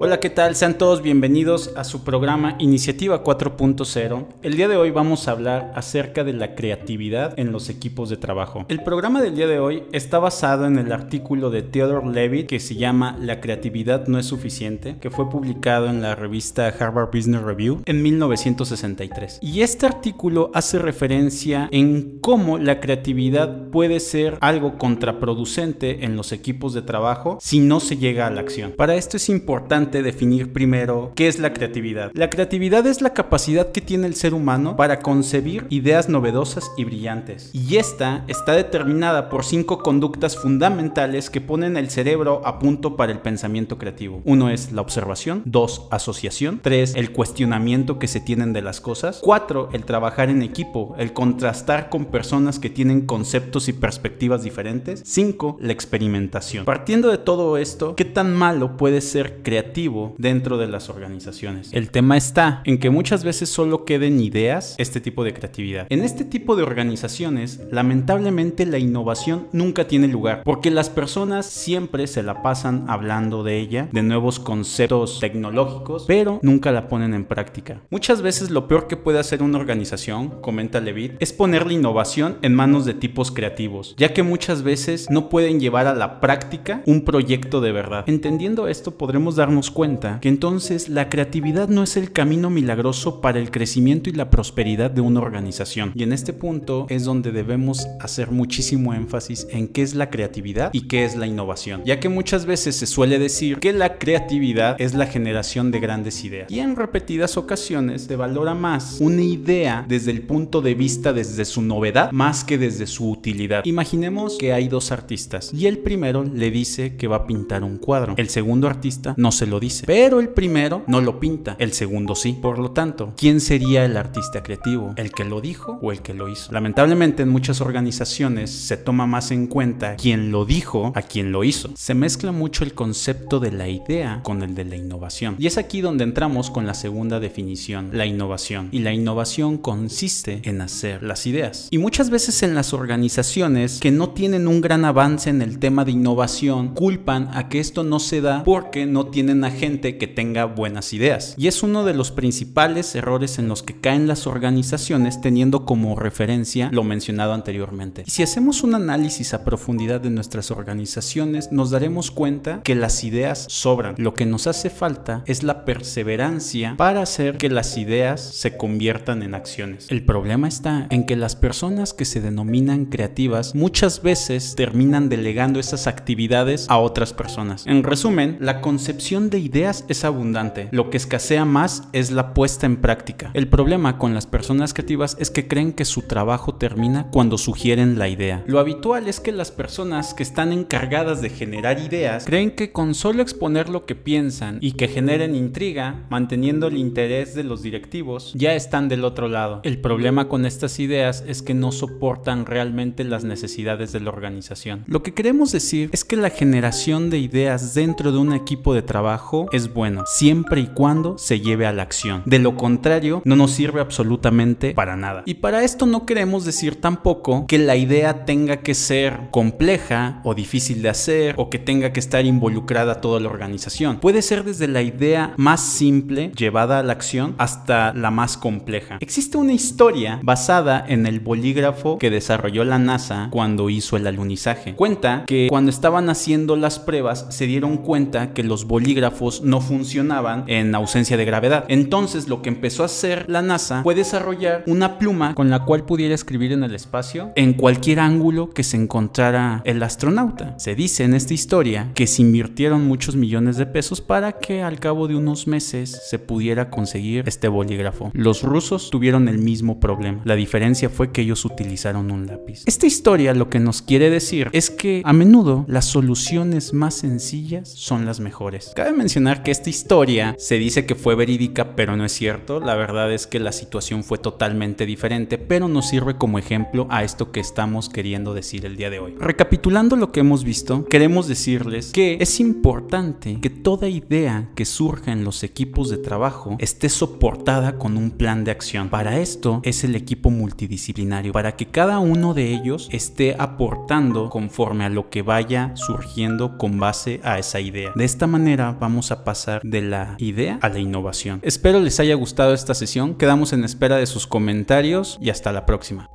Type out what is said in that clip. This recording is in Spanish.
Hola, ¿qué tal? Sean todos bienvenidos a su programa Iniciativa 4.0. El día de hoy vamos a hablar acerca de la creatividad en los equipos de trabajo. El programa del día de hoy está basado en el artículo de Theodore Levitt que se llama La creatividad no es suficiente, que fue publicado en la revista Harvard Business Review en 1963. Y este artículo hace referencia en cómo la creatividad puede ser algo contraproducente en los equipos de trabajo si no se llega a la acción. Para esto es importante definir primero qué es la creatividad. La creatividad es la capacidad que tiene el ser humano para concebir ideas novedosas y brillantes. Y esta está determinada por cinco conductas fundamentales que ponen el cerebro a punto para el pensamiento creativo. Uno es la observación, dos, asociación, tres, el cuestionamiento que se tienen de las cosas, cuatro, el trabajar en equipo, el contrastar con personas que tienen conceptos y perspectivas diferentes, cinco, la experimentación. Partiendo de todo esto, ¿qué tan malo puede ser creativo? Dentro de las organizaciones. El tema está en que muchas veces solo queden ideas este tipo de creatividad. En este tipo de organizaciones, lamentablemente la innovación nunca tiene lugar, porque las personas siempre se la pasan hablando de ella, de nuevos conceptos tecnológicos, pero nunca la ponen en práctica. Muchas veces lo peor que puede hacer una organización, comenta Levitt, es poner la innovación en manos de tipos creativos, ya que muchas veces no pueden llevar a la práctica un proyecto de verdad. Entendiendo esto, podremos darnos cuenta que entonces la creatividad no es el camino milagroso para el crecimiento y la prosperidad de una organización. Y en este punto es donde debemos hacer muchísimo énfasis en qué es la creatividad y qué es la innovación, ya que muchas veces se suele decir que la creatividad es la generación de grandes ideas. Y en repetidas ocasiones se valora más una idea desde el punto de vista desde su novedad más que desde su utilidad. Imaginemos que hay dos artistas y el primero le dice que va a pintar un cuadro. El segundo artista no se lo dice. Pero el primero no lo pinta, el segundo sí. Por lo tanto, ¿quién sería el artista creativo? ¿El que lo dijo o el que lo hizo? Lamentablemente en muchas organizaciones se toma más en cuenta quién lo dijo a quién lo hizo. Se mezcla mucho el concepto de la idea con el de la innovación. Y es aquí donde entramos con la segunda definición, la innovación. Y la innovación consiste en hacer las ideas. Y muchas veces en las organizaciones que no tienen un gran avance en el tema de innovación, culpan a que esto no se da porque no tienen gente que tenga buenas ideas. Y es uno de los principales errores en los que caen las organizaciones teniendo como referencia lo mencionado anteriormente. Si hacemos un análisis a profundidad de nuestras organizaciones, nos daremos cuenta que las ideas sobran. Lo que nos hace falta es la perseverancia para hacer que las ideas se conviertan en acciones. El problema está en que las personas que se denominan creativas muchas veces terminan delegando esas actividades a otras personas. En resumen, la concepción de ideas es abundante, lo que escasea más es la puesta en práctica. El problema con las personas creativas es que creen que su trabajo termina cuando sugieren la idea. Lo habitual es que las personas que están encargadas de generar ideas creen que con solo exponer lo que piensan y que generen intriga, manteniendo el interés de los directivos, ya están del otro lado. El problema con estas ideas es que no soportan realmente las necesidades de la organización. Lo que queremos decir es que la generación de ideas dentro de un equipo de trabajo es bueno, siempre y cuando se lleve a la acción. De lo contrario, no nos sirve absolutamente para nada. Y para esto no queremos decir tampoco que la idea tenga que ser compleja o difícil de hacer o que tenga que estar involucrada toda la organización. Puede ser desde la idea más simple llevada a la acción hasta la más compleja. Existe una historia basada en el bolígrafo que desarrolló la NASA cuando hizo el alunizaje. Cuenta que cuando estaban haciendo las pruebas se dieron cuenta que los no funcionaban en ausencia de gravedad. Entonces lo que empezó a hacer la NASA fue desarrollar una pluma con la cual pudiera escribir en el espacio en cualquier ángulo que se encontrara el astronauta. Se dice en esta historia que se invirtieron muchos millones de pesos para que al cabo de unos meses se pudiera conseguir este bolígrafo. Los rusos tuvieron el mismo problema. La diferencia fue que ellos utilizaron un lápiz. Esta historia lo que nos quiere decir es que a menudo las soluciones más sencillas son las mejores. Mencionar que esta historia se dice que fue verídica, pero no es cierto. La verdad es que la situación fue totalmente diferente, pero nos sirve como ejemplo a esto que estamos queriendo decir el día de hoy. Recapitulando lo que hemos visto, queremos decirles que es importante que toda idea que surja en los equipos de trabajo esté soportada con un plan de acción. Para esto es el equipo multidisciplinario, para que cada uno de ellos esté aportando conforme a lo que vaya surgiendo con base a esa idea. De esta manera vamos vamos a pasar de la idea a la innovación. Espero les haya gustado esta sesión, quedamos en espera de sus comentarios y hasta la próxima.